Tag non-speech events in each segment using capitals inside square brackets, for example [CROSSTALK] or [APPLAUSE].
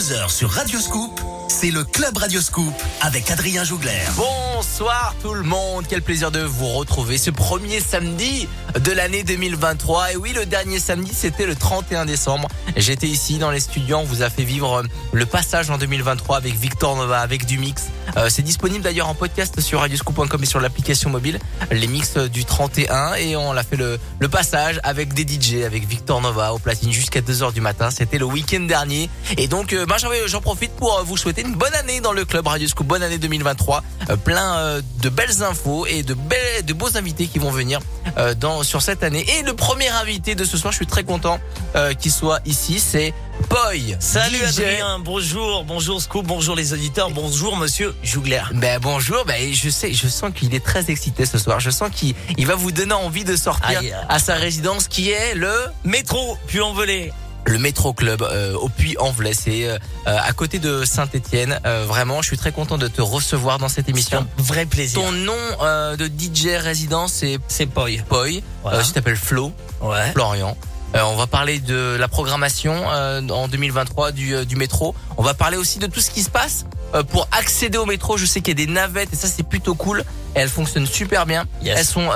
22h sur Radioscoop, c'est le Club Radioscoop avec Adrien Jougler. Bonsoir tout le monde, quel plaisir de vous retrouver ce premier samedi de l'année 2023. Et oui, le dernier samedi, c'était le 31 décembre. J'étais ici dans les studios, on vous a fait vivre le passage en 2023 avec Victor Nova, avec du mix. Euh, c'est disponible d'ailleurs en podcast sur radioscoop.com et sur l'application mobile, les mix du 31 et on a fait le, passage avec des DJ, avec Victor Nova au platine jusqu'à 2h du matin. C'était le week-end dernier et donc euh, ben, j'en profite pour euh, vous souhaiter une bonne année dans le club Radioscoop, bonne année 2023, plein de belles infos et de belles, de beaux invités qui vont venir dans sur cette année. Et le premier invité de ce soir, je suis très content qu'il soit ici, c'est Boy. Salut Adrien, bonjour, bonjour Scoop, bonjour les auditeurs, bonjour monsieur Jougler. Ben bonjour, ben je sais, je sens qu'il est très excité ce soir. Je sens qu'il il va vous donner envie de sortir à sa résidence qui est le métro Puy-en-Velay le Métro Club euh, au Puy-en-Velay, c'est euh, à côté de Saint-Étienne. Euh, vraiment, je suis très content de te recevoir dans cette émission. Un vrai plaisir. Ton nom de DJ résident, c'est c'est Poi. Poi. Voilà. tu t'appelles Flo. Ouais. Florian. Euh, on va parler de la programmation euh, en 2023 du, euh, du métro. On va parler aussi de tout ce qui se passe pour accéder au métro. Je sais qu'il y a des navettes et ça c'est plutôt cool. elles fonctionnent super bien. Elles sont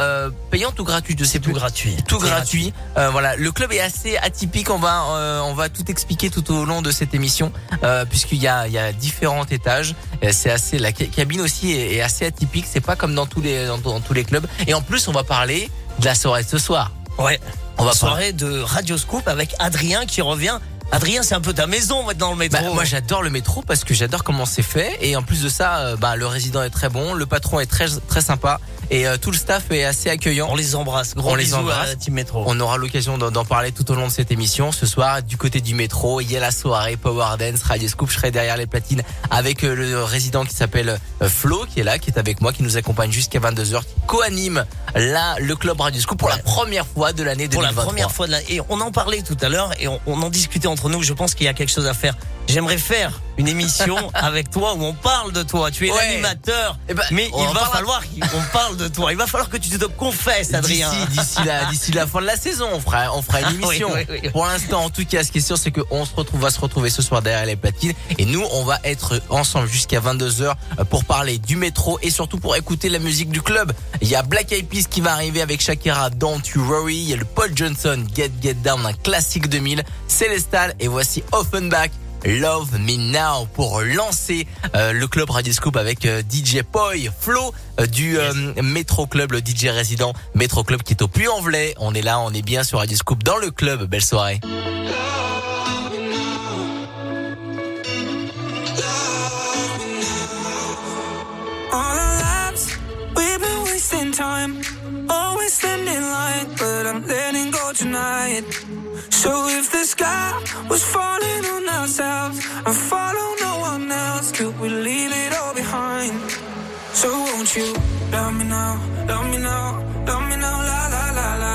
payantes ou gratuites Je sais Tout gratuit. Tout gratuit. voilà, le club est assez atypique. On va on va tout expliquer tout au long de cette émission puisqu'il y a il y a différents étages. C'est assez la cabine aussi est, assez atypique. C'est pas comme dans tous les dans tous les clubs. Et en plus on va parler de la soirée de ce soir. Ouais. On va soirée de Radio Scoop avec Adrien qui revient. Adrien, c'est un peu ta maison dans le métro. Bah, moi, j'adore le métro parce que j'adore comment c'est fait et en plus de ça, euh, bah, le résident est très bon, le patron est très très sympa et euh, tout le staff est assez accueillant. On les embrasse. Gros on les embrasse. À Team Métro. On aura l'occasion d'en parler tout au long de cette émission. Ce soir, du côté du métro, il y a la soirée Power Dance, Radio Scoop. Je serai derrière les platines avec euh, le résident qui s'appelle euh, Flo, qui est là, qui est avec moi, qui nous accompagne jusqu'à 22h, qui co-anime là le club Radio Scoop pour la première fois de l'année 2023. Pour la première fois de l'année. Et on en parlait tout à l'heure et on, on en discutait entre nous. Je pense qu'il y a quelque chose à faire J'aimerais faire une émission [LAUGHS] avec toi où on parle de toi. Tu es l'animateur, eh ben, mais il va falloir qu'on parle de toi. Il va falloir que tu te confesses, Adrien. D'ici la, d'ici la fin de la saison, on fera, on fera une émission. Pour l'instant, en tout cas, ce qui est sûr, c'est qu'on se retrouve, va se retrouver ce soir derrière les platines, et nous, on va être ensemble jusqu'à 22 h pour parler du métro et surtout pour écouter la musique du club. Il y a Black Eyed Peas qui va arriver avec Shakira, Don't You Worry. Il y a le Paul Johnson, Get Get Down, un classique 2000. Et voici Offenbach Love Me Now pour lancer euh, le club Radio Scoop avec euh, DJ Poi Flo euh, du Metro Club, le DJ résident Metro Club qui est au Puy-en-Velay. On est là, on est bien sur Radio Scoop dans le club. Belle soirée. So if the sky was falling on ourselves and follow no one else, could we leave it all behind? So won't you love me now, love me now, love me now, la la la la,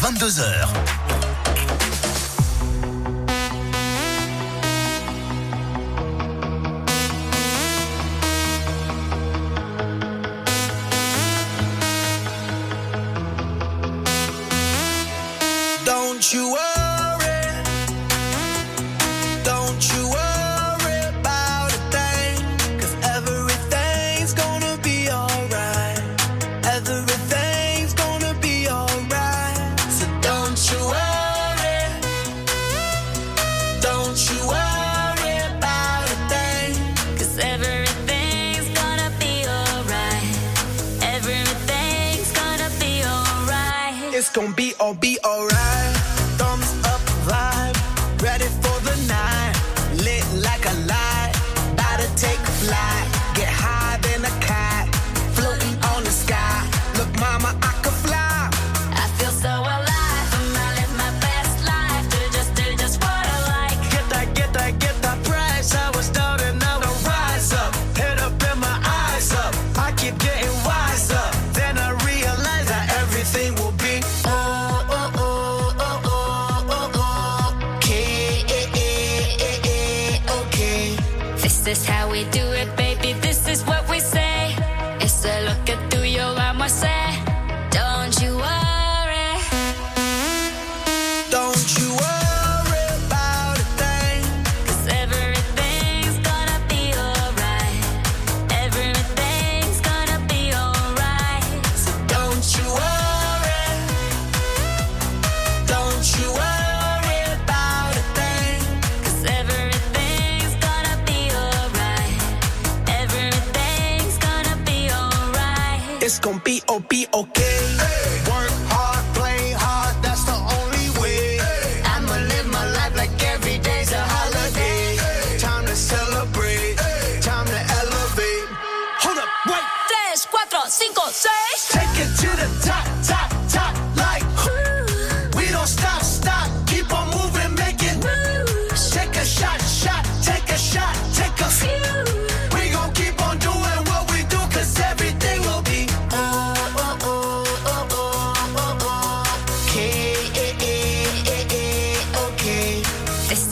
22h.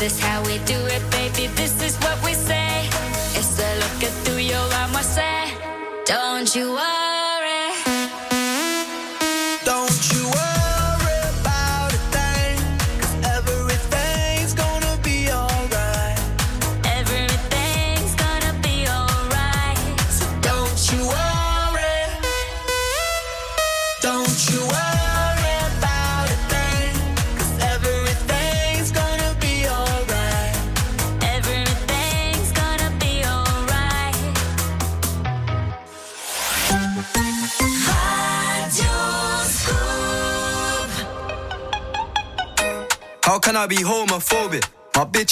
this house.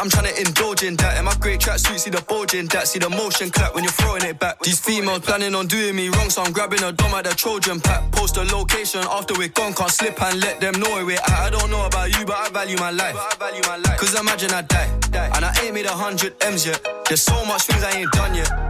I'm trying to indulge in that. In my great tracksuit, see the bulging that. See the motion clap when you're throwing it back. These females planning on doing me wrong, so I'm grabbing a dom at the Trojan pack. Post a location after we're gone, can't slip and let them know we're at. I don't know about you, but I value my life. Cause imagine I die, and I ain't made a hundred M's yet. There's so much things I ain't done yet.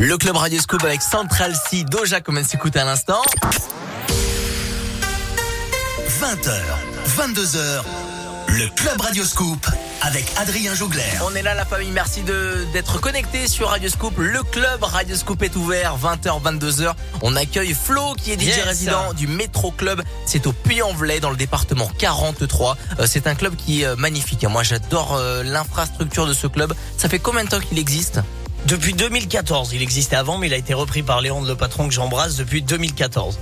Le club Radio Scoop avec Central C, Doja, comme elle s'écoute à l'instant. 20h, 22h, le Club Radio Scoop avec Adrien Jougler. On est là la famille, merci d'être connecté sur Radio Scoop. Le club Radio Scoop est ouvert 20h 22h. On accueille Flo qui est DJ résident du Métro Club. C'est au Puy-en-Velay dans le département 43. Euh, c'est un club qui est magnifique. Moi j'adore euh, l'infrastructure de ce club. Ça fait combien de temps qu'il existe? Depuis 2014. Il existait avant mais il a été repris par Léon le patron que j'embrasse depuis 2014.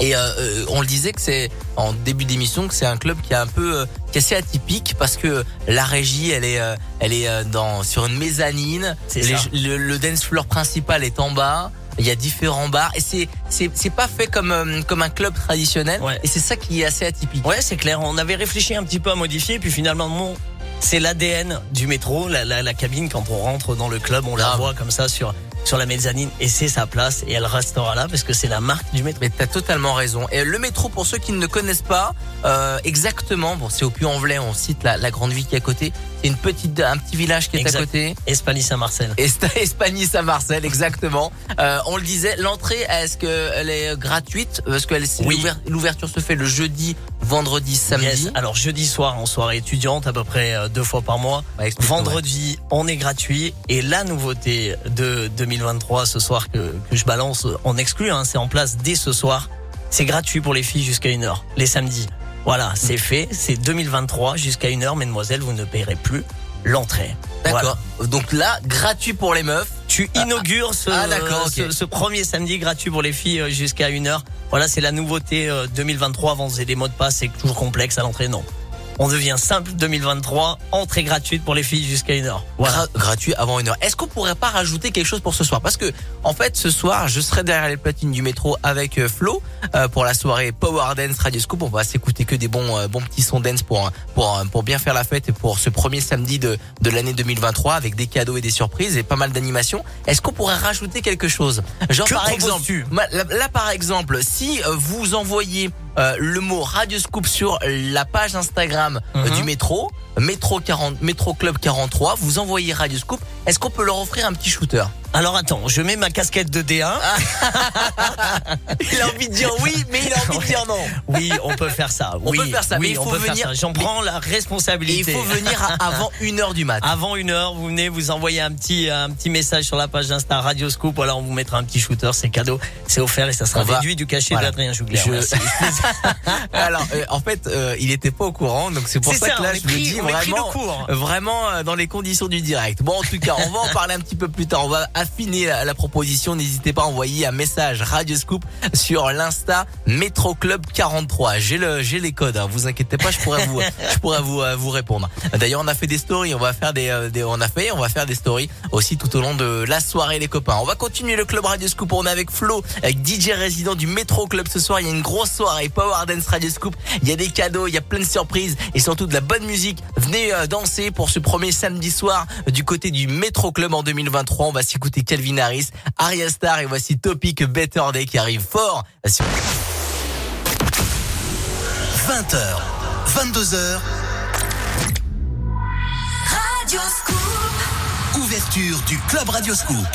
Et euh, euh, on le disait que c'est en début d'émission que c'est un club qui est un peu euh, qui est assez atypique parce que la régie elle est elle est dans sur une mezzanine. le, le, dance floor principal est en bas. Il y a différents bars et c'est c'est c'est pas fait comme comme un club traditionnel et c'est ça qui est assez atypique. Ouais, c'est clair. On avait réfléchi un petit peu à modifier puis finalement. C'est l'ADN du métro, la, la, la, cabine quand on rentre dans le club, on la voit comme ça sur sur la mezzanine et c'est sa place et elle restera là parce que c'est la marque du métro. Mais t'as totalement raison. Et le métro, pour ceux qui ne connaissent pas, euh, exactement, bon, c'est au Puy-en-Velay, on cite la, la, grande ville qui est à côté. C'est une petite, un petit village qui est à côté. Espagny-Saint-Marcel. Espagny-Saint-Marcel, exactement. Euh, on le disait, l'entrée, est-ce qu'elle est gratuite? Parce que oui. l'ouverture se fait le jeudi, vendredi, samedi. Alors jeudi soir en soirée étudiante, à peu près euh, deux fois par mois. vendredi, on est gratuit. Et la nouveauté de 2023 ce soir que, que je balance en exclu, hein, c'est en place dès ce soir. C'est gratuit pour les filles jusqu'à une heure, les samedis. Voilà, c'est fait. C'est 2023 jusqu'à une heure, mesdemoiselles, vous ne paierez plus l'entrée. D'accord. Donc là, gratuit pour les meufs. Tu inaugures ce, ah, ce, premier samedi gratuit pour les filles euh, jusqu'à une heure. Voilà, c'est la nouveauté 2023. Euh, Avant, on des mots de passe, c'est toujours complexe à l'entrée. Non. On devient simple 2023, entrée gratuite pour les filles jusqu'à une heure. Voilà. gratuit avant une heure. Est-ce qu'on pourrait pas rajouter quelque chose pour ce soir? Parce que en fait, ce soir, je serai derrière les platines du métro avec euh, Flo euh, pour la soirée Power Dance Radio Scoop. On va s'écouter que des bons euh, bons petits sons dance pour pour pour bien faire la fête et pour ce premier samedi de de l'année 2023 avec des cadeaux et des surprises et pas mal d'animations. Est-ce qu'on pourrait rajouter quelque chose? Genre par exemple, là, là, par exemple, si vous envoyez euh, le mot Radio Scoop sur la page Instagram mhm. du métro, métro 40, métro club 43. Vous envoyez Radio Scoop. Est-ce qu'on peut leur offrir un petit shooter? Alors attends, je mets ma casquette de D1. [LAUGHS] il a envie de dire oui, mais il a envie de dire non. Oui, on peut faire ça. On peut faire ça, mais il faut venir. J'en prends la responsabilité. il faut venir [LAUGHS] avant une heure du mat. Avant une heure, vous venez, vous envoyez un petit un petit message sur la page Insta Radio Scoop. Voilà, on vous mettra un petit shooter, c'est cadeau, c'est offert et ça sera réduit du cachet d'Adrien Jougler. [LAUGHS] [LAUGHS] Alors, euh, en fait, euh, il était pas au courant, donc c'est pour ça, que là, je dis vraiment, vraiment euh, dans les conditions du direct. Bon, en tout cas, on va en [LAUGHS] parler un petit peu plus tard. On va affiner la, proposition. N'hésitez pas à envoyer un message Radio Scoop sur l'insta Metro Club 43. J'ai le, j'ai les codes. Hein. Vous inquiétez pas, je pourrais vous, je pourrais vous, vous répondre. D'ailleurs, on a fait des stories. On va faire des, des, on a fait, on va faire des stories aussi tout au long de la soirée, les copains. On va continuer le club Radio Scoop. On est avec Flo, avec DJ résident du Metro Club ce soir. Il y a une grosse soirée Power Dance Radio Scoop. Il y a des cadeaux, il y a plein de surprises et surtout de la bonne musique. Venez euh, danser pour ce premier samedi soir du côté du Metro Club en 2023. On va s'écouter Calvin Harris, Arya Star et voici Topic Better Day qui arrive fort. 20h, 22h. Radio Scoop. Ouverture du Club Radio Scoop.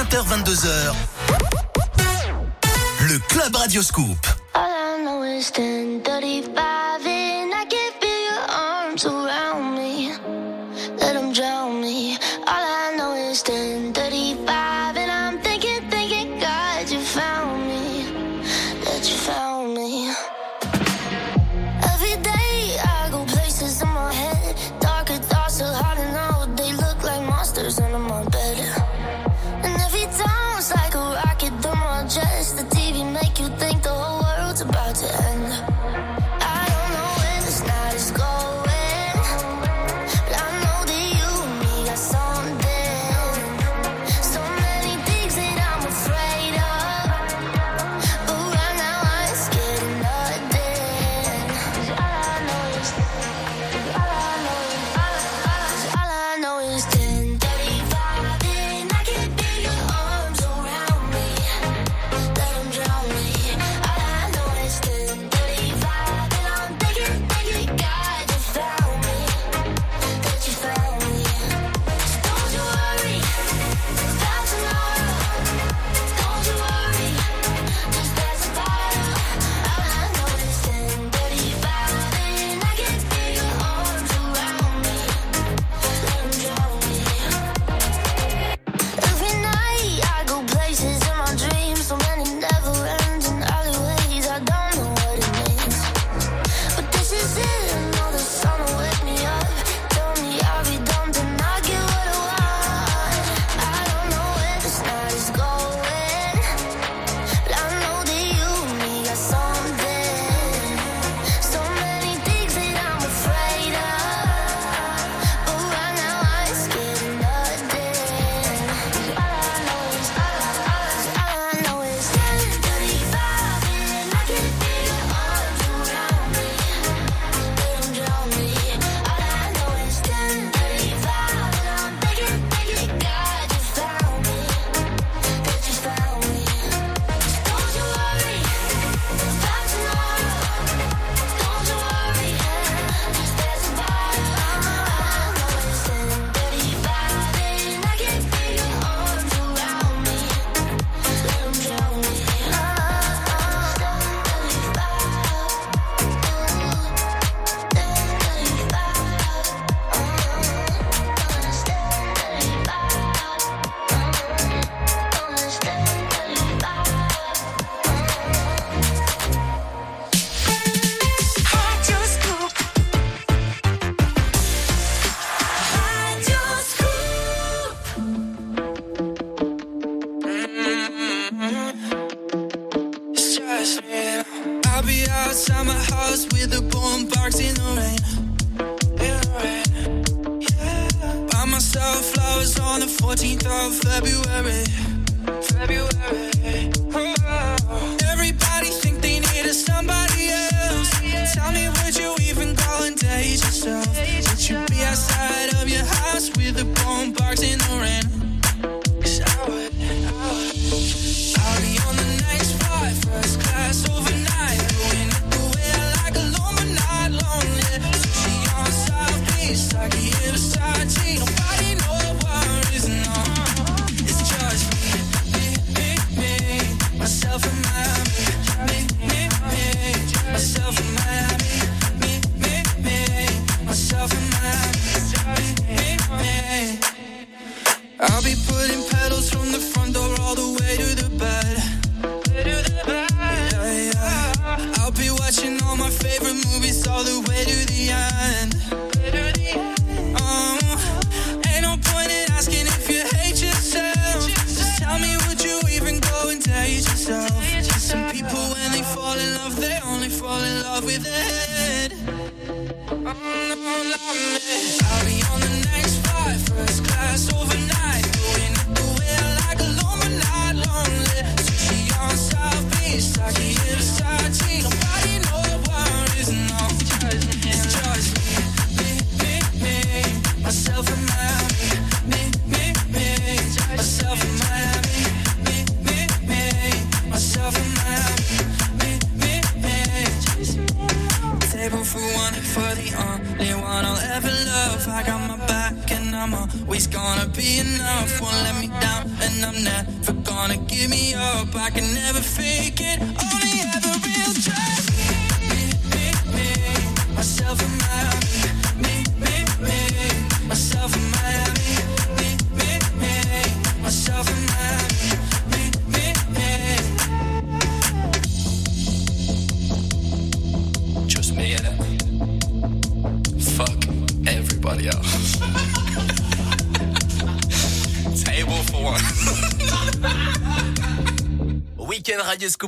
20h-22h. Le Club Radio Scoop.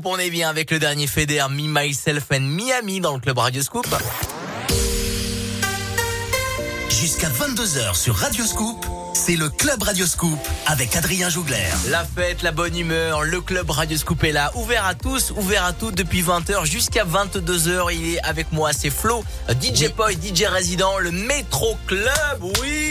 Scoop, on est bien avec le dernier Feder, Me, Myself and Miami dans le club Radio Scoop. Jusqu'à 22h sur Radio Scoop, c'est le Club Radio Scoop avec Adrien Jougler. La fête, la bonne humeur, le club Radio Scoop est là, ouvert à tous, ouvert à toutes depuis 20h jusqu'à 22h. Il est avec moi, c'est Flo, DJ Boy, DJ résident, le Métro Club. Oui,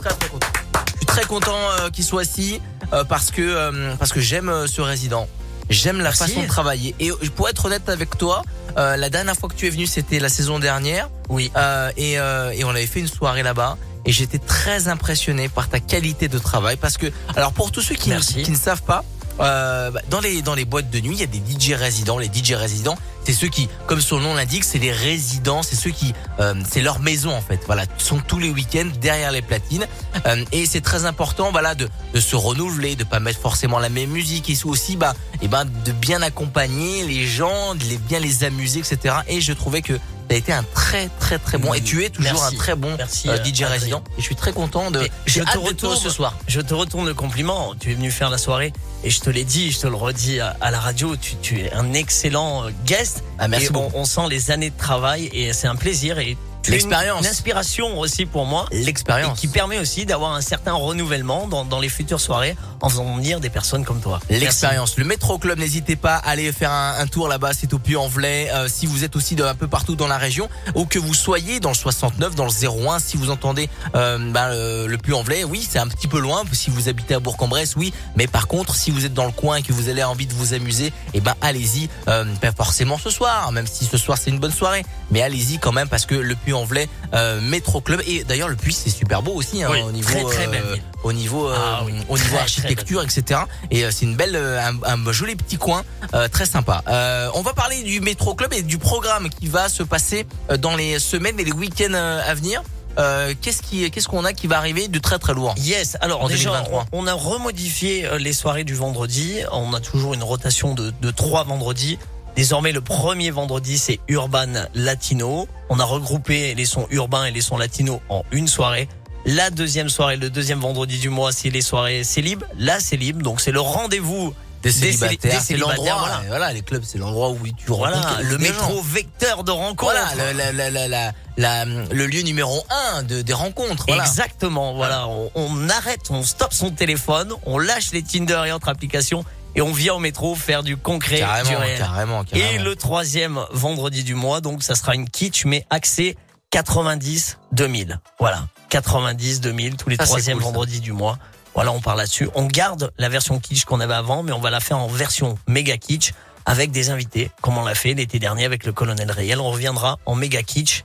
très très content. Je suis très content euh, qu'il soit ici euh, parce que euh, parce que j'aime euh, ce résident. J'aime la façon de travailler. Et euh, pour être honnête avec toi, euh, la dernière fois que tu es venu, c'était la saison dernière. Oui. Euh, et, euh, et on avait fait une soirée là-bas. Et j'étais très impressionné par ta qualité de travail parce que, alors pour tous ceux qui, ne, Merci. qui ne savent pas, euh, bah, dans les dans les boîtes de nuit, il y a des DJ résidents. Les DJ résidents, c'est ceux qui, comme son nom l'indique, c'est les résidents, c'est ceux qui, euh, c'est leur maison en fait. Voilà, ils sont tous les week-ends derrière les platines. Euh, et c'est très important, voilà, de, de se renouveler, de pas mettre forcément la même musique, et aussi, bah, et ben, de bien accompagner les gens, de les bien les amuser, etc. Et je trouvais que tu as été un très très très bon, et tu es toujours Merci. un très bon Merci, euh, DJ résident. Et je suis très content de. Je te retourne ce soir. Je te retourne le compliment. Tu es venu faire la soirée et je te l'ai dit, je te le redis à, à la radio. Tu, tu es un excellent euh, guest. Ah, merci et on, beaucoup. on sent les années de travail et c'est un plaisir et L'expérience. Une, inspiration aussi pour moi. L'expérience. qui permet aussi d'avoir un certain renouvellement dans, dans les futures soirées en faisant venir des personnes comme toi. L'expérience. Le Métro Club, n'hésitez pas à aller faire un, un tour là-bas, c'est au Puy-en-Velay. Euh, si vous êtes aussi de, un peu partout dans la région, ou que vous soyez dans le 69, dans le 01, si vous entendez euh, ben, le, le Puy-en-Velay, oui, c'est un petit peu loin. Si vous habitez à Bourg-en-Bresse, oui. Mais par contre, si vous êtes dans le coin et que vous avez envie de vous amuser, eh ben allez-y. Euh, pas forcément ce soir, même si ce soir c'est une bonne soirée, mais allez-y quand même parce que le Puy-en-Velay euh, Métro Club et d'ailleurs le Puy c'est super beau aussi hein, Oui, au niveau très, très belle euh, ville. Au niveau euh, Ah oui, au niveau très, architecture etc et euh, c'est une belle euh, un, un joli petit coin euh, très sympa euh, on va parler du métro club et du programme qui va se passer dans les semaines et les week-ends à venir euh, qu'est-ce qui qu'est-ce qu'on a qui va arriver de très très lourd Yes, alors En déjà, 2023. on, a remodifié les soirées du vendredi. On a toujours une rotation de, de trois vendredis. Désormais, le premier vendredi, c'est Urban Latino. On a regroupé les sons urbains et les sons latinos en une soirée. La deuxième soirée, le deuxième vendredi du mois, c'est les soirées Célib. La Célib, donc c'est le rendez-vous des céli- célibataires c'est l'endroit voilà. voilà. les clubs c'est l'endroit où tu rencontres Voilà, le métro gens. vecteur de rencontre. voilà le, la- la- la- la- la- le lieu numéro un de, des rencontres voilà. Exactement, voilà. On, on arrête, on stoppe son téléphone, on lâche les Tinder et autres applications et on vient au métro faire du concret, du carrément, réel. carrément Et carrément le troisième vendredi du mois, donc ça sera une kitsch mais axé 90-2000. Voilà, 90-2000 tous les troisièmes cool, ça. vendredis du mois. Voilà, on parle là-dessus. On garde la version kitsch qu'on avait avant, mais on va la faire en version méga kitsch avec des invités, comme on l'a fait l'été dernier avec le colonel Réel. On reviendra en méga kitsch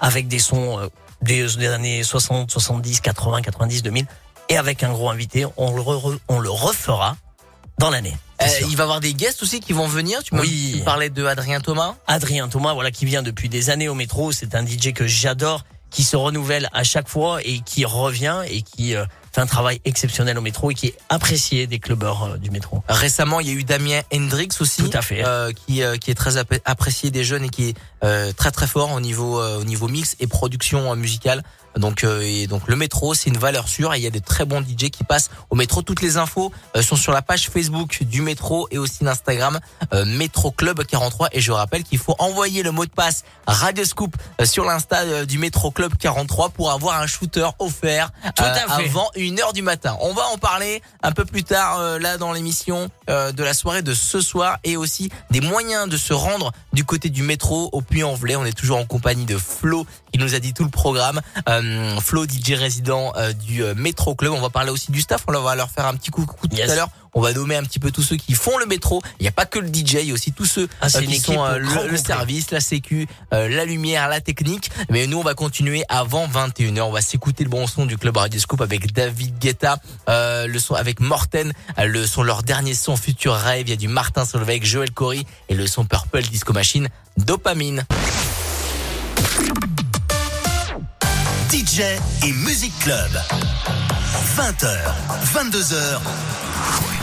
avec des sons euh, des, des années 60, 70, 80, 90, 2000 et avec un gros invité. On le, re- on le refera dans l'année. Euh, il va y avoir des guests aussi qui vont venir tu, m'as- Oui. tu parlais de Adrien Thomas Adrien Thomas, voilà, qui vient depuis des années au métro. C'est un DJ que j'adore, qui se renouvelle à chaque fois et qui revient et qui euh, fait un travail exceptionnel au métro et qui est apprécié des clubbers euh, du métro. Récemment, il y a eu Damien Hendrix aussi, Tout à fait. euh, qui euh, qui est très apprécié des jeunes et qui est euh, très très fort au niveau au niveau mix et production musicale. Donc et donc le métro, c'est une valeur sûre et il y a de très bons DJ qui passent au métro. Toutes les infos sont sur la page Facebook du métro et aussi l'Instagram Métro Club 43 et je rappelle qu'il faut envoyer le mot de passe Radio Scoop sur l'insta du Métro Club 43 pour avoir un shooter offert Tout à fait. avant une heure du matin. On va en parler un peu plus tard euh, là dans l'émission euh, de la soirée de ce soir et aussi des moyens de se rendre du côté du métro au Puy-en-Velay. On est toujours en compagnie de Flo qui nous a dit tout le programme. Euh, Flo DJ résident euh, du euh, Métro Club. On va parler aussi du staff. On va leur faire un petit coucou tout Yes. à l'heure. On va nommer un petit peu tous ceux qui font le métro. Il n'y a pas que le DJ, il y a aussi tous ceux Ah, euh, qui sont euh, le, service, la sécu, euh, la lumière, la technique. Mais nous, on va continuer avant 21h. On va s'écouter le bon son du club Radio Scoop avec David Guetta, euh, le son avec Morten, le son leur dernier son Future Rave. Il y a du Martin Solveig, avec Joel Corey et le son Purple Disco Machine, Dopamine. DJ et Music Club. 20h, 22h.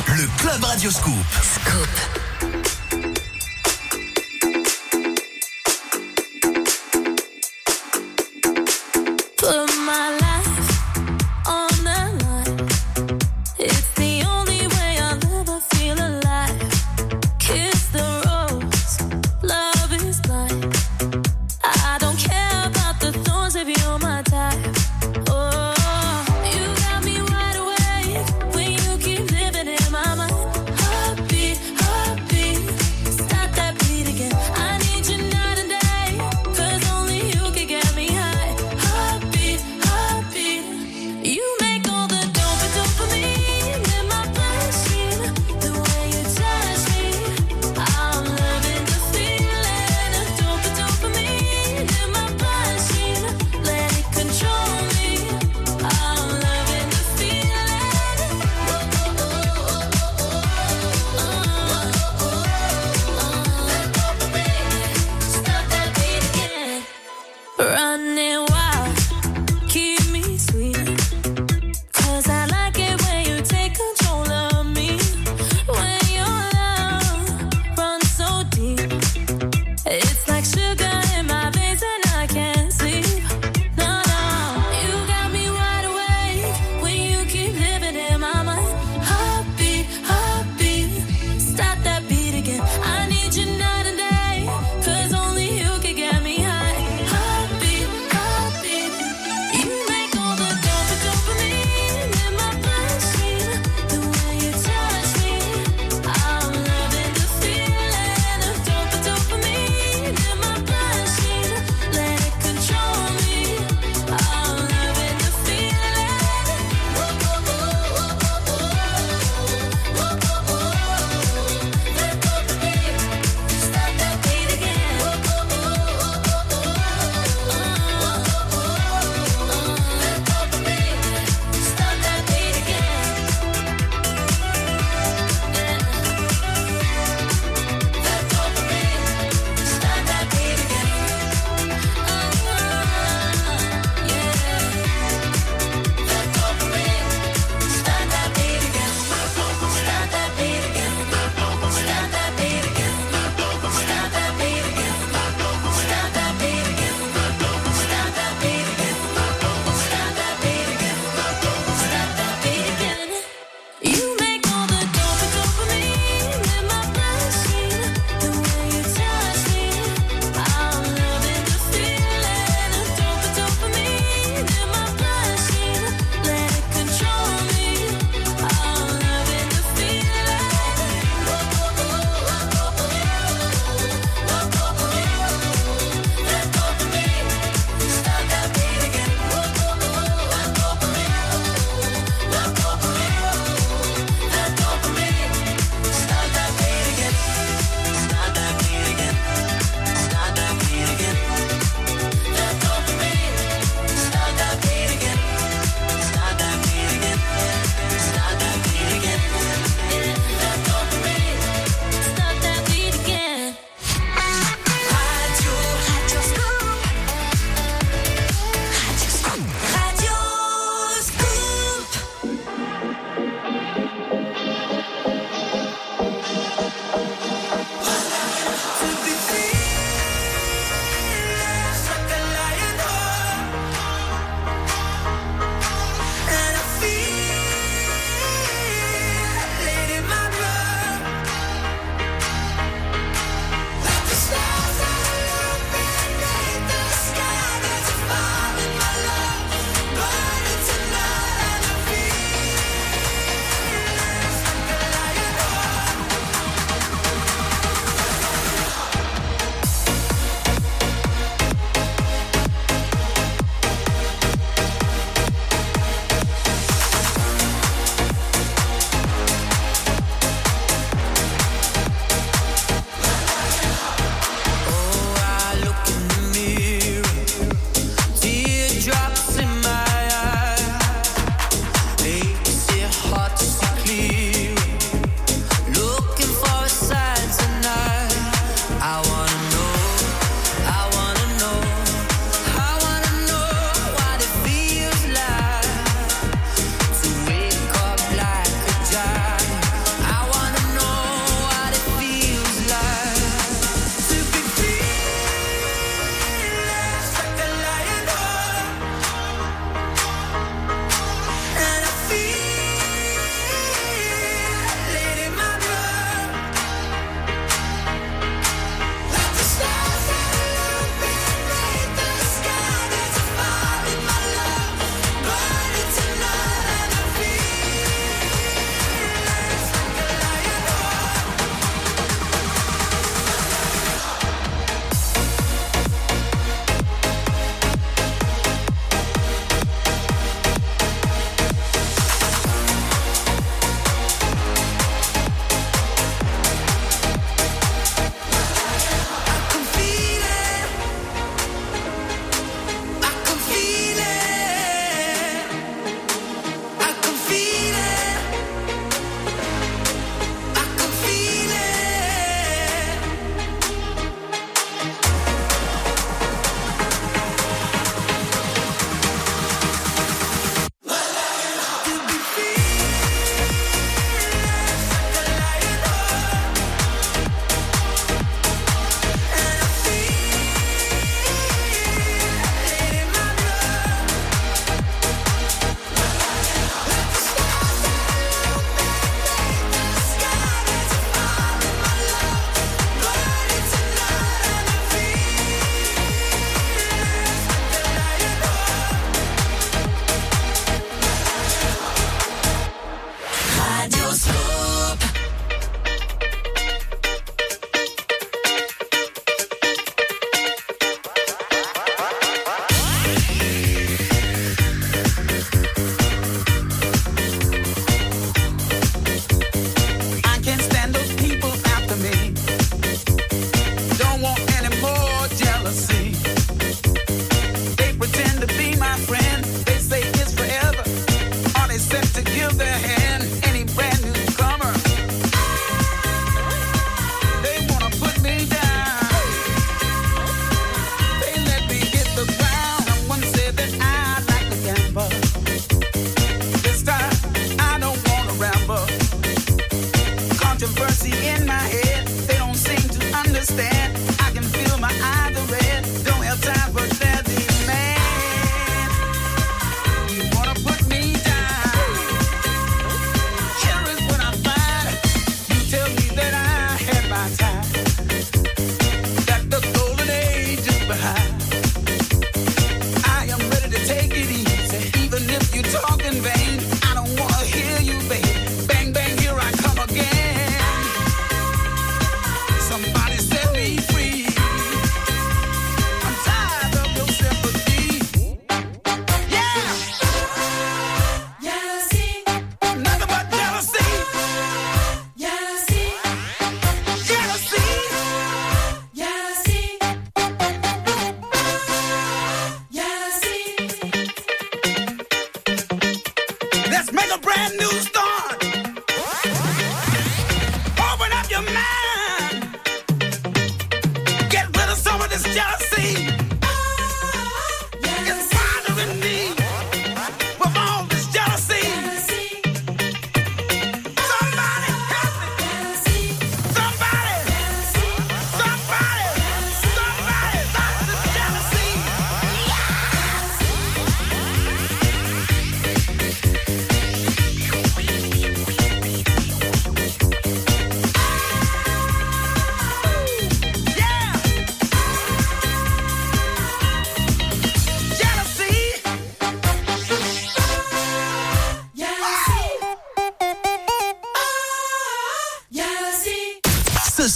Le Club Radio Scoop. Put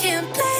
can't play.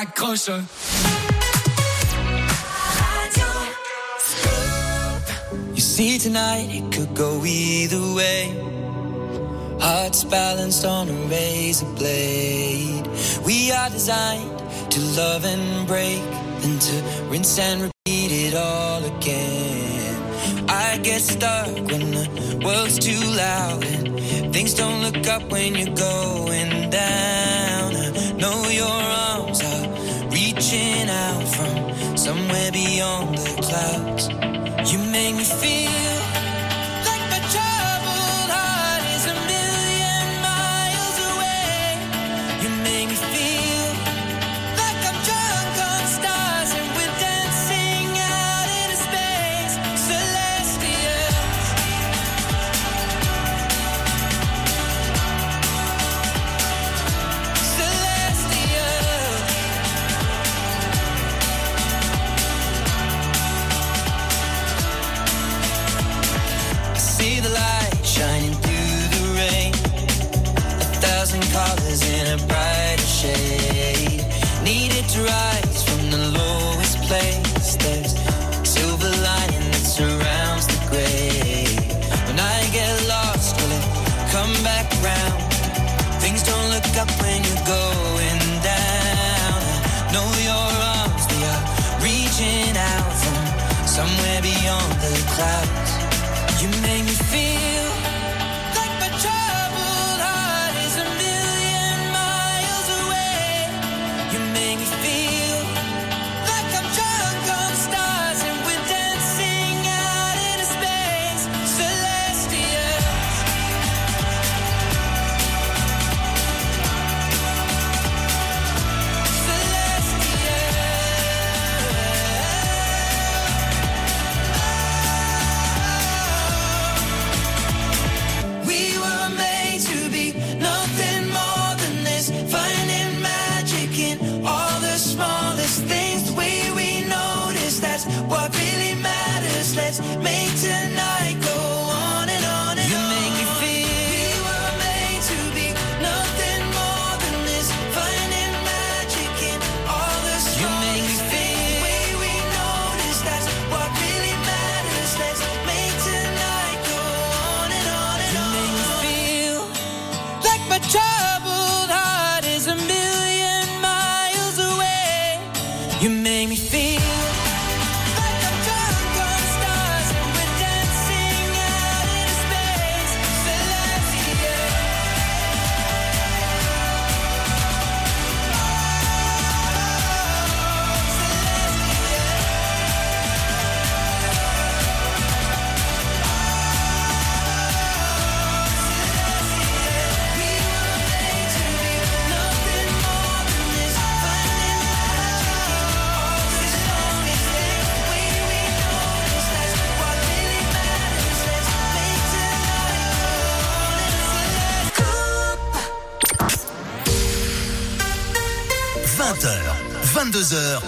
like kosher. You see, tonight it could go either way. Hearts balanced on a razor blade. We are designed to love and break, and to rinse and repeat it all again. I get stuck when the world's too loud, and things don't look up when you're going down. I know you're reaching out from somewhere beyond the clouds. Yeah. 20h, 22h,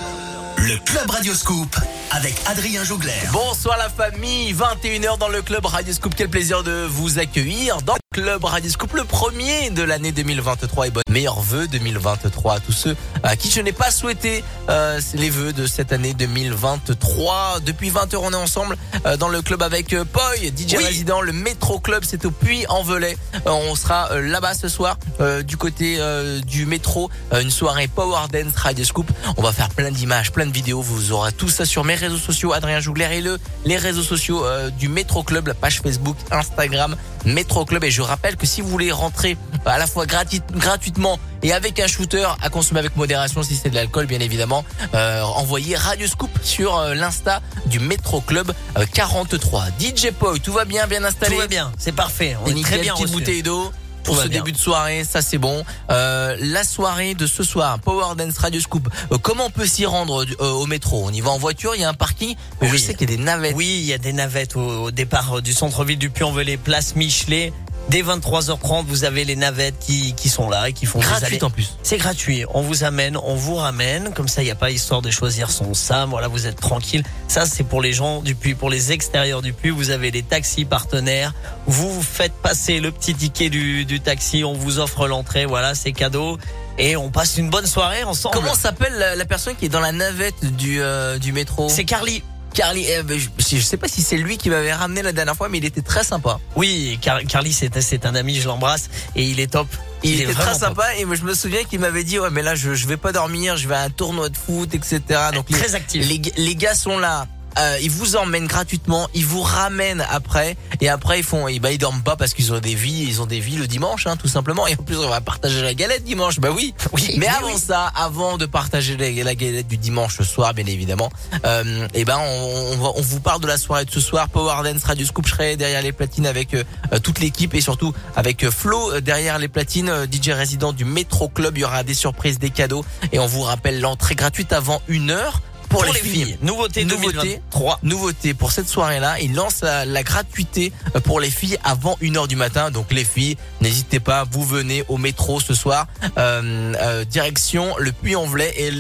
le Club Radioscoop avec Adrien Jougler. Bonsoir la famille, 21h dans le Club Radioscoop. Quel plaisir de vous accueillir dans Club Radio Scoop, le premier de l'année 2023 et bon meilleurs vœux 2023 à tous ceux à qui je n'ai pas souhaité euh, les vœux de cette année 2023. Depuis 20 heures, on est ensemble euh, dans le club avec euh, Poi, DJ Oui. résident, le Métro Club, c'est au Puy-en-Velay. Euh, on sera là-bas ce soir du côté du métro, une soirée Power Dance Radio Scoop. On va faire plein d'images, plein de vidéos. Vous aurez tout ça sur mes réseaux sociaux, Adrien Jougler et le les réseaux sociaux du Métro Club, la page Facebook, Instagram, Métro Club. Et je rappelle que si vous voulez rentrer à la fois gratuit- gratuitement et avec un shooter à consommer avec modération si c'est de l'alcool bien évidemment, euh, envoyez Radio Scoop sur euh, l'insta du Métro Club euh, 43. DJ Poi, tout va bien, bien installé Tout va bien, c'est parfait. On est nickel, très bien petite bouteille d'eau pour ce bien. début de soirée, ça c'est bon. Euh, la soirée de ce soir, Power Dance Radio Scoop. euh, comment on peut s'y rendre euh, au métro? On y va en voiture, il y a un parking, mais je Oui. sais qu'il y a des navettes. Oui, il y a des navettes au, au départ du centre-ville du Puy-en-Velay, place Michelet. Dès 23h30, vous avez les navettes qui, qui sont là et qui font allez- en plus. C'est gratuit. On vous amène, on vous ramène. Comme ça, il n'y a pas histoire de choisir son SAM. Voilà, vous êtes tranquille. Ça, c'est pour les gens du Puy. Pour les extérieurs du Puy, vous avez les taxis partenaires. Vous vous faites passer le petit ticket du, du taxi. On vous offre l'entrée. Voilà, c'est cadeau. Et on passe une bonne soirée ensemble. Comment s'appelle la, la personne qui est dans la navette du, euh, du métro? C'est Carly. Carly. eh je, sais pas si c'est lui qui m'avait ramené la dernière fois, mais il était très sympa. Oui, Car- Carly, c'est un ami, je l'embrasse. Et il est top. Il, était très top. sympa et moi, je me souviens qu'il m'avait dit ouais mais là je, je vais pas dormir, je vais à un tournoi de foot etc. Donc les, Très actif. les, les gars sont là. Euh, ils vous emmènent gratuitement, ils vous ramènent après et après ils font, et bah ils dorment pas parce qu'ils ont des vies, ils ont des vies le dimanche hein, tout simplement. Et en plus on va partager la galette dimanche, bah oui. Oui, Mais oui, avant oui. ça, avant de partager la, la galette du dimanche soir bien évidemment, euh, et ben on, on, on vous parle de la soirée de ce soir, Power Dance Radio Scoop, je serai derrière les platines avec euh, euh, toute l'équipe et surtout avec euh, Flo derrière les platines, DJ résident du Métro Club, il y aura des surprises, des cadeaux et on vous rappelle l'entrée gratuite avant une heure pour, les, filles. Nouveauté, Nouveauté. 2023. Nouveauté pour cette soirée-là, il lance la, la gratuité euh, pour les filles avant 1h du matin. Donc les filles, n'hésitez pas, vous venez au métro ce soir. Euh, euh, direction le Puy-en-Velay et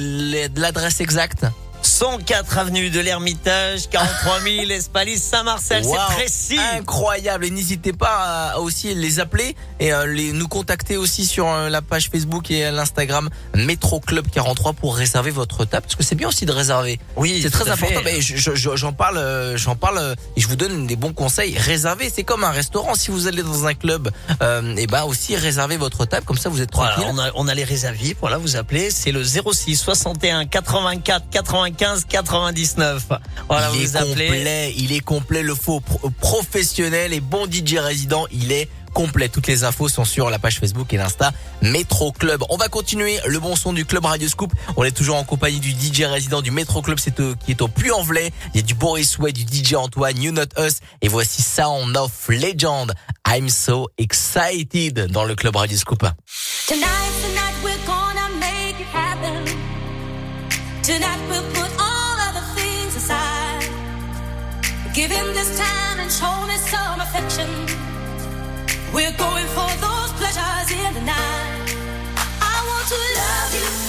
l'adresse exacte? 104 avenue de l'Ermitage, 43 000 Espalis Saint-Marcel, Waouh, c'est précis. Incroyable. Et n'hésitez pas à aussi les appeler et euh, les, nous contacter aussi sur euh, la page Facebook et l'Instagram Métro Club 43 pour réserver votre table. Parce que c'est bien aussi de réserver. Oui, C'est très important. Mais je- je- j'en parle, j'en parle euh, et je vous donne des bons conseils. Réservez, c'est comme un restaurant. Si vous allez dans un club, euh, et ben aussi réservez votre table. Comme ça, vous êtes Voilà, tranquille. on a, on a les réservis. Voilà, vous appelez, c'est le 06 61 84 95 99. Voilà, il vous est appelez. complet, il est complet. Le faux pro- professionnel et bon DJ résident, il est complet. Toutes les infos sont sur la page Facebook et l'Insta Métro Club. On va continuer le bon son du club Radio Scoop. On est toujours en compagnie du DJ résident du Métro Club, c'est au- qui est au Puy-en-Velay. Il y a du Boris Way, du DJ Antoine, You Not Us. Et voici Sound of Legend. I'm so excited dans le club Radio Scoop. Tonight, tonight, we're gonna make it happen. Tonight, Give him this time and show me some affection. We're going for those pleasures in the night. I want to love you,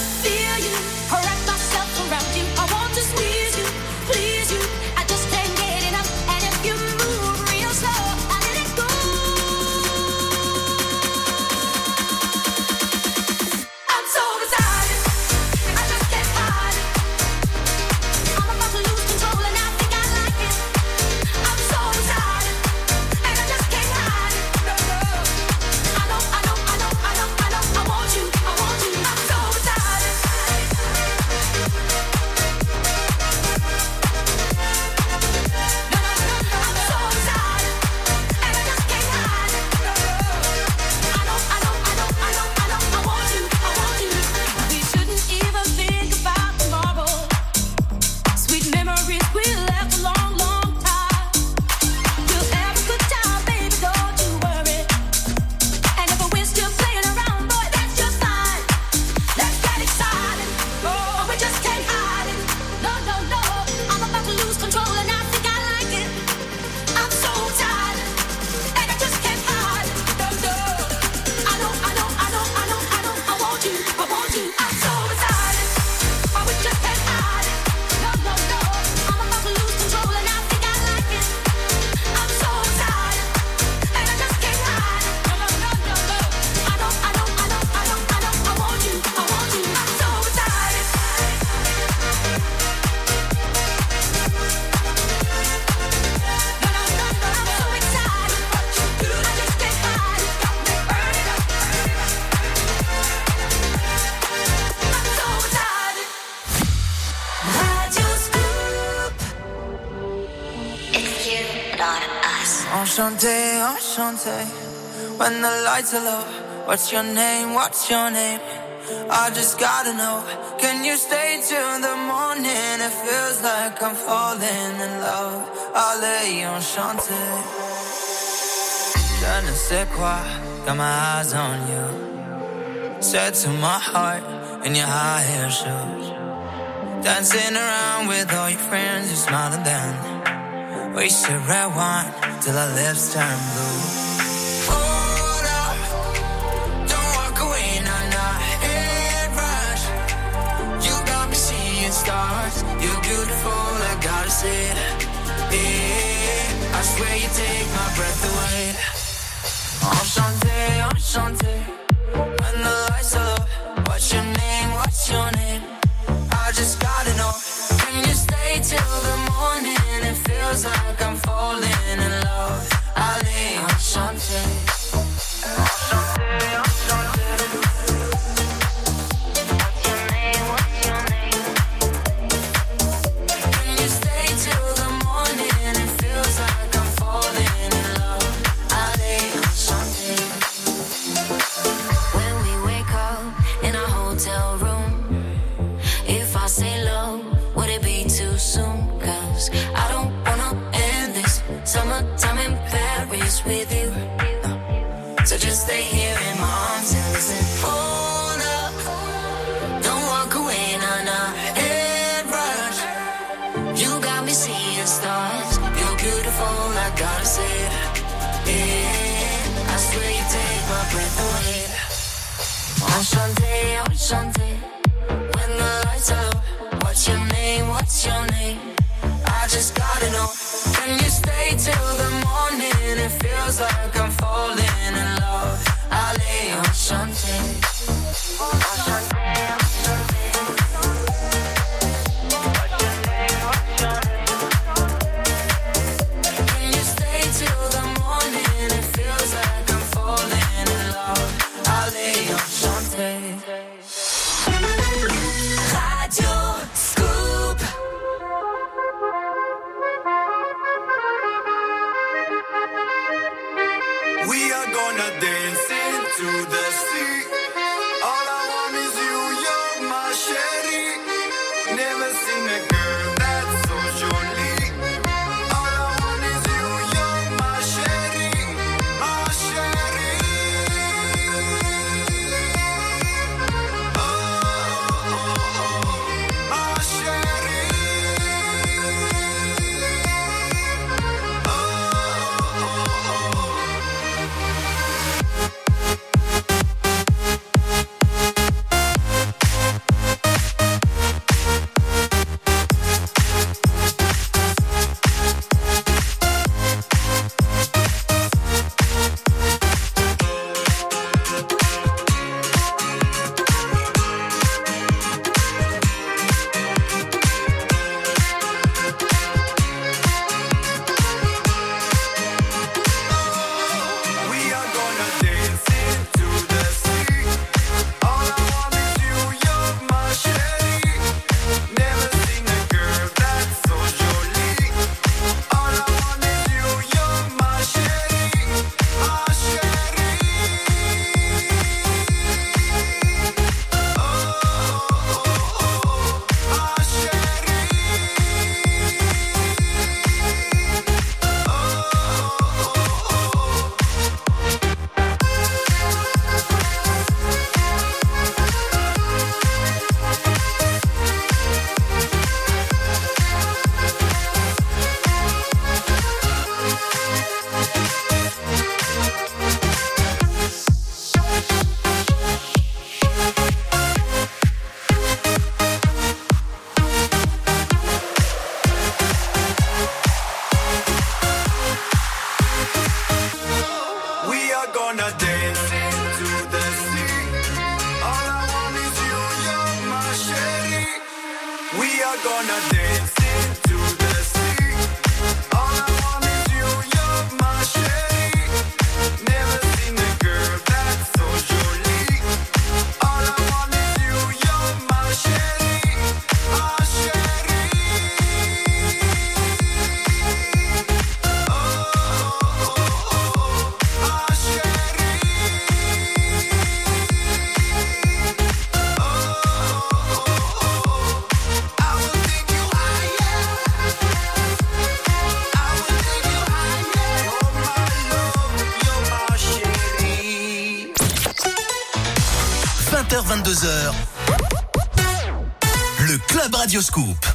enchanté. When the lights are low, what's your name? What's your name? I just gotta know. Can you stay till the morning? It feels like I'm falling in love. Allez, enchanté. Je ne sais quoi, got my eyes on you. Said to my heart in your high heel shoes. Dancing around with all your friends, you smile and then we should red wine till our lips turn blue. You're I gotta say it. Yeah, I swear you take my breath away. Enchanté, enchanté, when the lights are low. What's your name, what's your name? I just gotta know. Can you stay till the morning? It feels like I'm falling in love. Enchanté. Enchanté, stay here in my arms and listen. Hold up, don't walk away, nah nah. Head rush, you got me seeing stars. You're beautiful, I gotta say it. Yeah, I swear you take my breath away. Enchanté, enchanté. When the lights what's your name? What's your name? I just gotta know. Can you stay till the morning? It feels like I'm falling. Allez, enchanté. Enchanté. Scoop.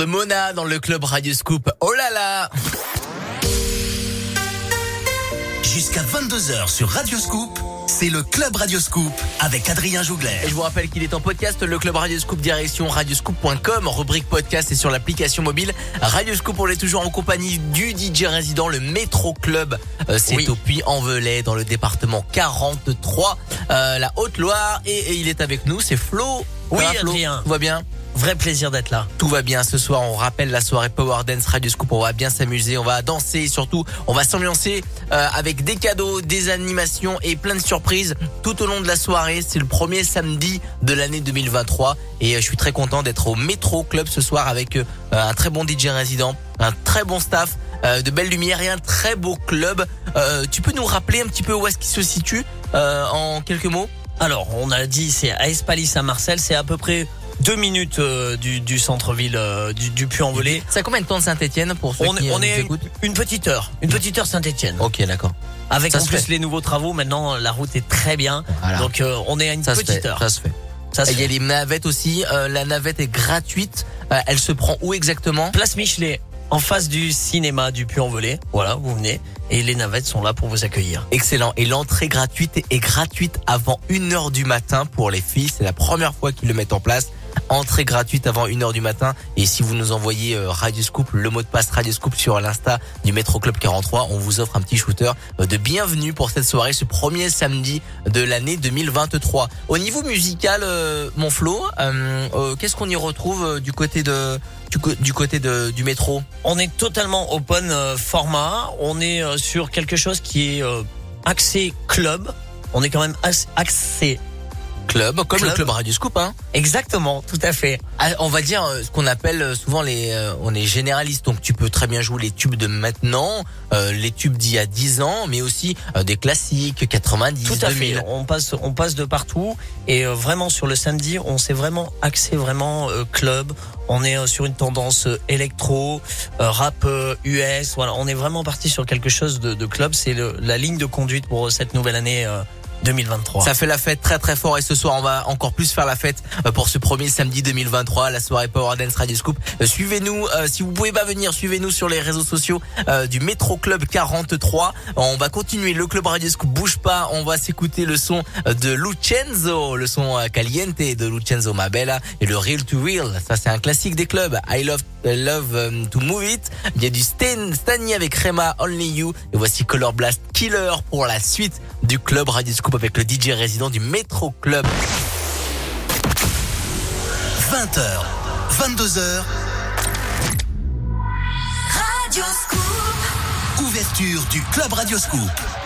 De Mona dans le club Radio Scoop. Oh là là Jusqu'à 22h sur Radio Scoop, c'est le Club Radio Scoop avec Adrien Jougler. Et je vous rappelle qu'il est en podcast, le Club Radio Scoop, direction radioscoop.com, rubrique podcast et sur l'application mobile. Radio Scoop, on est toujours en compagnie du DJ résident, le Métro Club. Euh, c'est Oui. au Puy-en-Velay, dans le département 43, euh, la Haute-Loire. Et, et il est avec nous, c'est Flo. Oui, va, Flo Adrien. Tout va bien? Vrai plaisir d'être là. Tout va bien ce soir. On rappelle la soirée Power Dance Radio Scoop. On va bien s'amuser, on va danser et surtout on va s'ambiancer euh, avec des cadeaux, des animations et plein de surprises tout au long de la soirée. C'est le premier samedi de l'année 2023 et euh, je suis très content d'être au Métro Club ce soir avec euh, un très bon DJ résident, un très bon staff. de belles lumières et un très beau club. Tu peux nous rappeler un petit peu où est-ce qu'il se situe en quelques mots? Alors, on a dit c'est à Espalis à Marcel, c'est à peu près deux minutes euh, du, du centre-ville euh, du, du Puy-en-Velay. C'est à combien de temps de Saint-Etienne pour ceux On, qui euh, on nous est une, écoutent une petite heure, une petite heure Saint-Etienne. Ok, d'accord. Avec Ça en se plus fait. les nouveaux travaux, maintenant la route est très bien. Voilà. Donc euh, on est à une Ça se petite fait, heure. ça se fait. Ça se Il y a fait. les navettes aussi. Euh, la navette est gratuite. Euh, elle se prend où exactement? Place Michelet, en face du cinéma du Puy-en-Velay. Voilà, vous venez et les navettes sont là pour vous accueillir. Excellent. Et l'entrée gratuite est gratuite avant 1h du matin pour les filles. C'est la première fois qu'ils le mettent en place. Entrée gratuite avant 1h du matin. Et si vous nous envoyez euh, Radio Scoop, le mot de passe Radio Scoop sur l'insta du Métro Club 43, on vous offre un petit shooter euh, de bienvenue pour cette soirée, ce premier samedi de l'année 2023. Au niveau musical, euh, mon Flo, qu'est-ce qu'on y retrouve du côté du, du métro? On est totalement open format. On est sur quelque chose qui est axé club. On est quand même axé. Club, comme le Club. Radio Scoop, hein. Exactement, tout à fait. Ah, on va dire euh, ce qu'on appelle euh, souvent les euh, on est généraliste donc tu peux très bien jouer les tubes de maintenant, euh, les tubes d'il y a 10 ans mais aussi euh, des classiques 90 Tout à 2000. fait. On passe, on passe de partout et euh, vraiment sur le samedi, on s'est vraiment axé vraiment club. On est sur une tendance électro, rap US. Voilà, on est vraiment parti sur quelque chose de, de club. C'est la ligne de conduite pour cette nouvelle année euh, 2023. Ça fait la fête très très fort et ce soir on va encore plus faire la fête euh, pour ce premier samedi 2023, la soirée Power Dance Radio Scoop. Euh, Suivez-nous, euh, si vous pouvez pas venir, suivez-nous sur les réseaux sociaux euh, du Métro Club 43. On va continuer, le Club Radio Scoop bouge pas, on va s'écouter le son euh, de Lucenzo, le son Caliente de Lucenzo Mabella et le Real to Real. Ça c'est un classique des clubs. I love love um, to move it. Il y a du Stan, avec Rema Only You et voici Color Blast Killer pour la suite du club Radio Scoop avec le DJ résident du Métro Club. 20h, 22h, Radio Scoop. ouverture du Club Radio Scoop.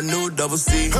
a new double C.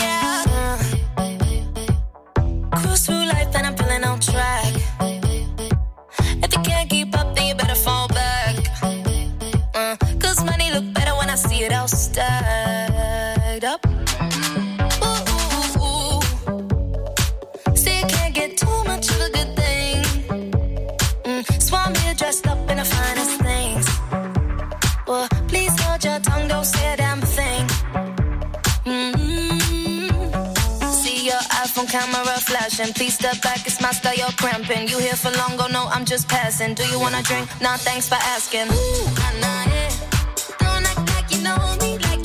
Here for long, go no, I'm just passing. Do you wanna drink? Nah, thanks for asking. Ooh, nah, nah, yeah. Don't act like you know me, like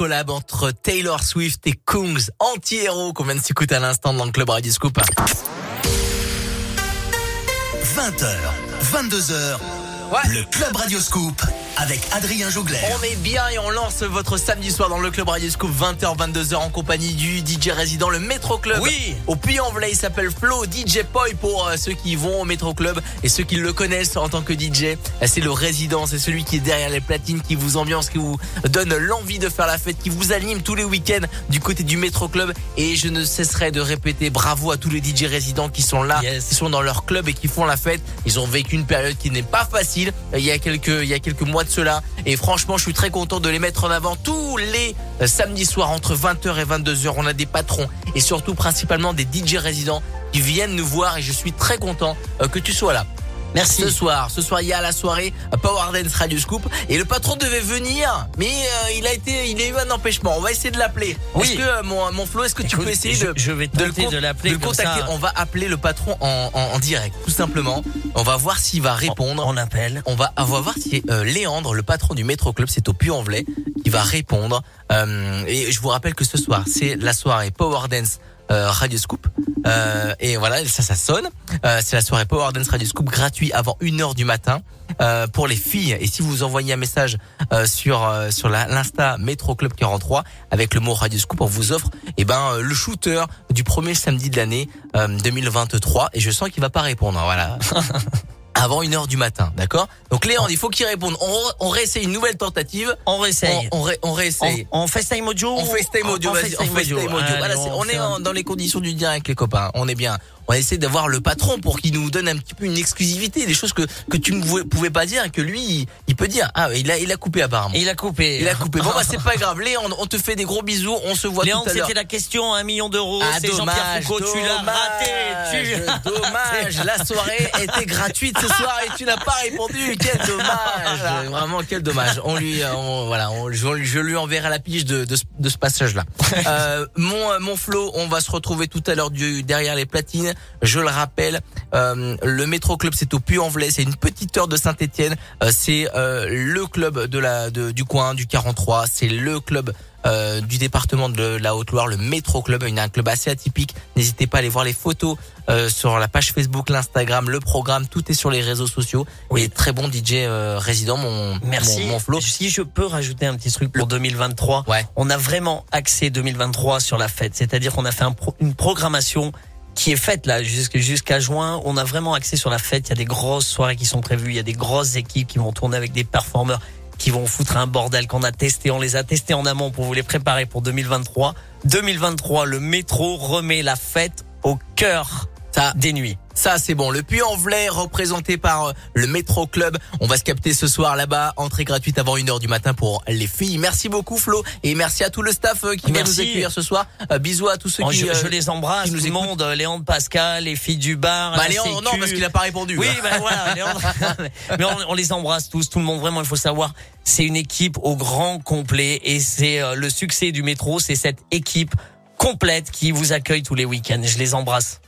collab entre Taylor Swift et Kungs, anti-héros, qu'on vient de s'écouter à l'instant dans le club Radio Scoop. 20h, 22h, le Club Radio Scoop avec Adrien Jougler. On est bien et on lance votre samedi soir dans le club Radio Scoop 20h 22h en compagnie du DJ résident le Métro Club. Oui. Au Puy-en-Velay, il s'appelle Flo DJ Poi pour euh, ceux qui vont au Métro Club et ceux qui le connaissent en tant que DJ. Euh, C'est le résident, c'est celui qui est derrière les platines, qui vous ambiance, qui vous donne l'envie de faire la fête, qui vous anime tous les week-ends du côté du Métro Club et je ne cesserai de répéter bravo à tous les DJ résidents qui sont là, qui sont dans leur club et qui font la fête. Ils ont vécu une période qui n'est pas facile. Euh, Il y a quelques, il y a quelques mois de cela et franchement, je suis très content de les mettre en avant tous les euh, samedis soirs entre 20h et 22h. On a des patrons et surtout principalement des DJ résidents qui viennent nous voir et je suis très content euh, que tu sois là. Merci. Ce soir, ce soir, il y a la soirée Power Dance Radio Scoop et le patron devait venir, mais euh, il a été, il a eu un empêchement. On va essayer de l'appeler. Oui. Est-ce que euh, mon, mon Flo, est-ce que tu peux essayer je- de, je vais de le tenter con- de l'appeler le contacter ça. On va appeler le patron en, en, en direct, tout simplement. On va voir s'il va répondre. On appelle. On va, on va voir si euh, Léandre, le patron du Métro Club, c'est au Puy-en-Velay, qui va répondre. Euh, et je vous rappelle que ce soir, c'est la soirée Power Dance Radio Scoop. Euh, et voilà, ça, ça sonne. Euh, c'est la soirée Power Dance Radio Scoop gratuit avant 1h du matin euh, pour les filles. Et si vous envoyez un message euh, sur euh, sur l'Insta Métro Club 43 avec le mot Radio Scoop, on vous offre eh ben euh, le shooter du premier samedi de l'année euh, 2023. Et je sens qu'il va pas répondre. Voilà. [LAUGHS] avant 1h du matin, d'accord? Donc Léon, il faut qu'il réponde. On, on réessaye une nouvelle tentative. On réessaye. On, on, ré- on réessaye. FaceTime audio On FaceTime audio, En vas-y, on FaceTime FaceTime audio. audio. Allez, Voilà, c'est- on est un- en- dans les conditions du direct, les copains. On est bien. On va essayer d'avoir le patron pour qu'il nous donne un petit peu une exclusivité, des choses que, que tu ne pouvais pas dire et que lui, il, il peut dire. Ah, il a, il a coupé apparemment. Il a coupé. Il a coupé. Bon, bah, c'est pas [LAUGHS] grave. Léon, on te fait des gros bisous. On se voit Léon, tout à l'heure. c'était la question, un million d'euros. Ah, c'est Jean-Pierre dommage, Foucault, tu l'as raté. Tu Dommage, [LAUGHS] la soirée était gratuite ce soir et tu n'as pas répondu. Quel dommage. [LAUGHS] Vraiment, quel dommage. On lui, euh, on- voilà, on- je, je lui enverrai la pige de, de, ce- de ce passage-là. Euh, mon, euh, mon Flo, on va se retrouver tout à l'heure derrière les platines. Je le rappelle, euh, le Métro Club, c'est au Puy-en-Velay. C'est une petite heure de Saint-Étienne. Euh, c'est euh, le club de la, de, du coin, du 43. C'est le club euh, du département de la Haute-Loire, le Métro Club, une- un club assez atypique. N'hésitez pas à aller voir les photos euh, sur la page Facebook, l'Instagram, le programme, tout est sur les réseaux sociaux. Et très bon DJ euh, résident, mon Merci. mon, mon Flo. Si je peux rajouter un petit truc pour 2023, on a vraiment axé 2023 sur la fête. C'est-à-dire qu'on a fait un pro- une programmation qui est faite là jusqu'à juin. On a vraiment axé sur la fête. Il y a des grosses soirées qui sont prévues. Il y a des grosses équipes qui vont tourner avec des performeurs qui vont foutre un bordel qu'on a testé. On les a testés en amont pour vous les préparer pour 2023. 2023, le métro remet la fête au cœur des nuits. Ça, c'est bon. Le Puy-en-Velay, représenté par euh, le Métro Club. On va se capter ce soir là-bas. Entrée gratuite avant 1h du matin pour les filles. Merci beaucoup, Flo. Et merci à tout le staff euh, qui va Merci. nous accueillir ce soir. Euh, bisous à tous ceux Oh, qui... je, je les embrasse, qui tout nous le écoutent. monde, Léon Pascal, les filles du bar. Bah, non, parce qu'il a pas répondu. Oui, ben voilà. [LAUGHS] Mais on, on les embrasse tous, tout le monde. Vraiment, il faut savoir, c'est une équipe au grand complet et c'est euh, le succès du métro, c'est cette équipe complète qui vous accueille tous les week-ends. Je les embrasse.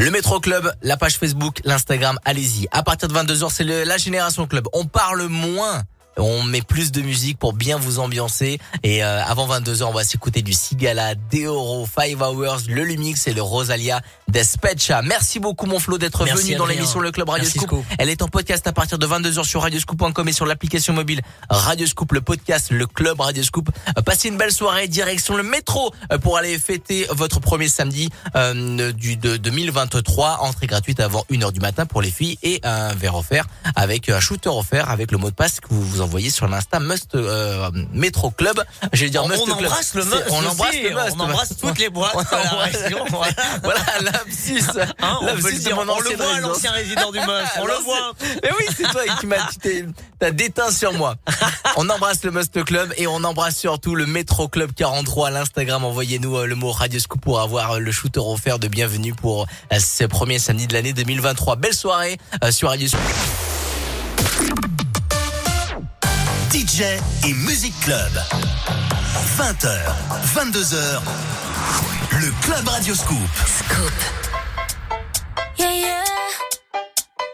Le Métro Club, la page Facebook, l'Instagram, allez-y. À partir de 22h, c'est la Génération Club. On parle moins. On met plus de musique pour bien vous ambiancer. Et euh, avant 22h, on va s'écouter du Sigala, Deoro, Five Hours, le Lumix et le Rosalia Despecha. Merci beaucoup mon Flo d'être venu dans l'émission Le Club Radio Merci, Scoop. Scoop. Elle est en podcast à partir de 22h sur radioscoop.com et sur l'application mobile Radio Scoop, le podcast, le club Radio Scoop. Euh, Passez une belle soirée, direction le métro euh, pour aller fêter votre premier samedi euh, du de 2023. Entrée gratuite avant 1h du matin pour les filles et un verre offert avec un shooter offert avec le mot de passe que vous vous envoyez sur l'Insta Must euh, Métro Club. J'allais dire On- Must on Club. embrasse le Must On embrasse le Must. on embrasse toutes les boîtes [LAUGHS] [LAUGHS] voilà. Lapsus. [LAUGHS] Hein, on peut le dire. On le voit, l'ancien résident du Must, on le voit. Mais oui, c'est toi qui m'as, t'as déteint sur moi. On embrasse le Must Club et on embrasse surtout le Métro Club 43 à l'Instagram. Envoyez-nous euh, le mot Radio Scoop pour avoir euh, le shooter offert de bienvenue pour ce premier samedi de l'année 2023. Belle soirée sur Radio Scoop. DJ et Music Club. 20h, 22h. Le Club Radio Scoop. Scoop. Yeah, yeah.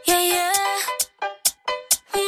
Yeah, yeah. Mm,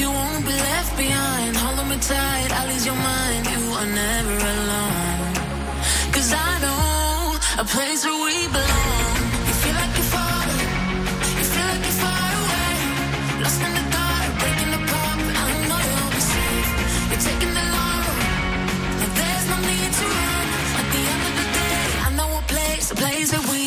You won't be left behind. Hold me tight, I'll ease your mind. You are never alone. Cause I know a place where we belong. You feel like you're falling. You feel like you're far away. Lost in the dark, breaking apart. But I know you'll be safe. You're taking the long road. but there's no need to run. At the end of the day, I know a place, a place where we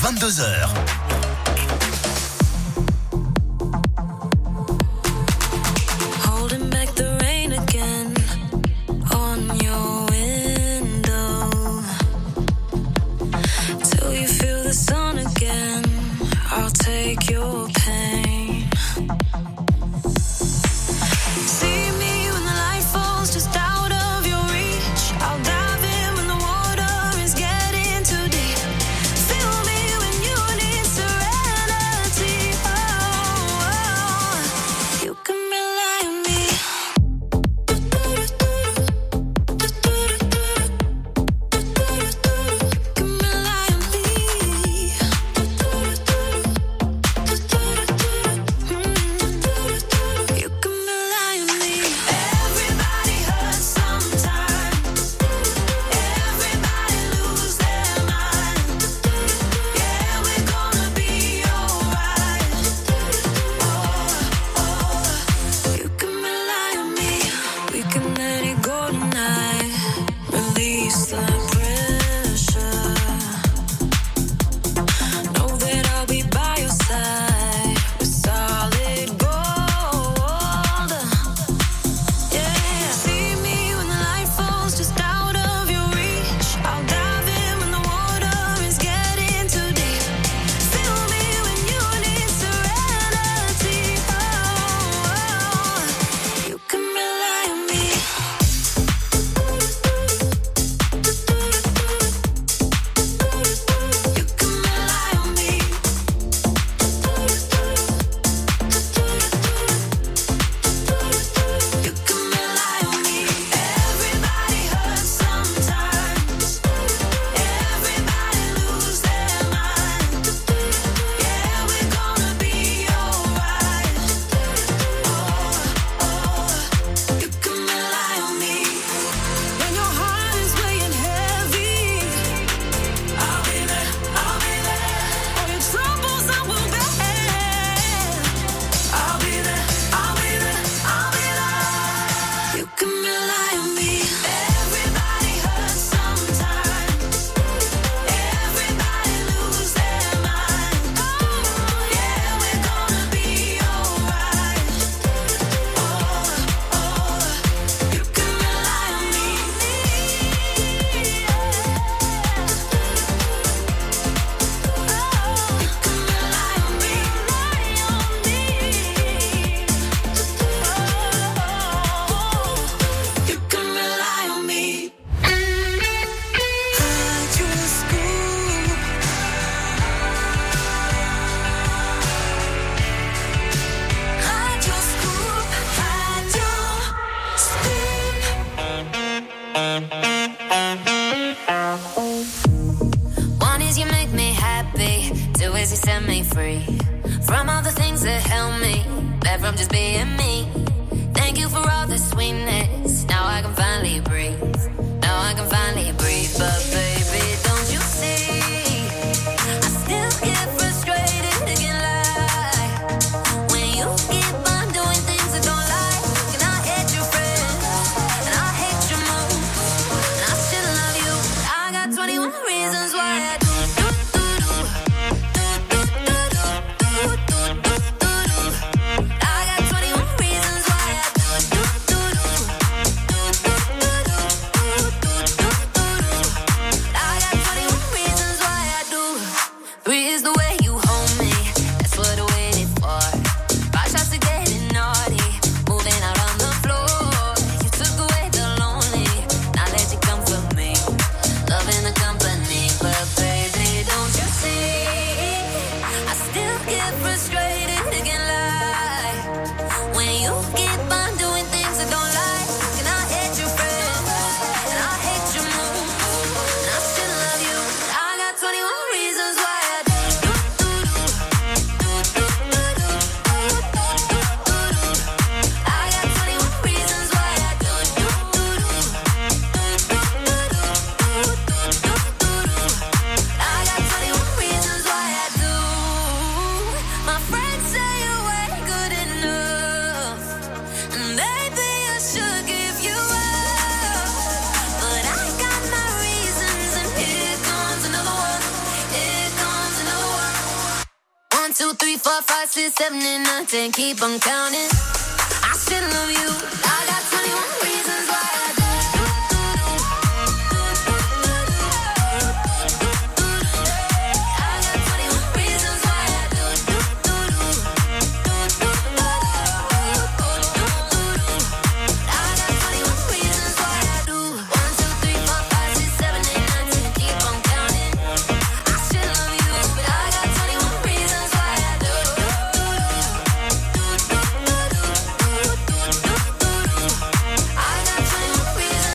22h.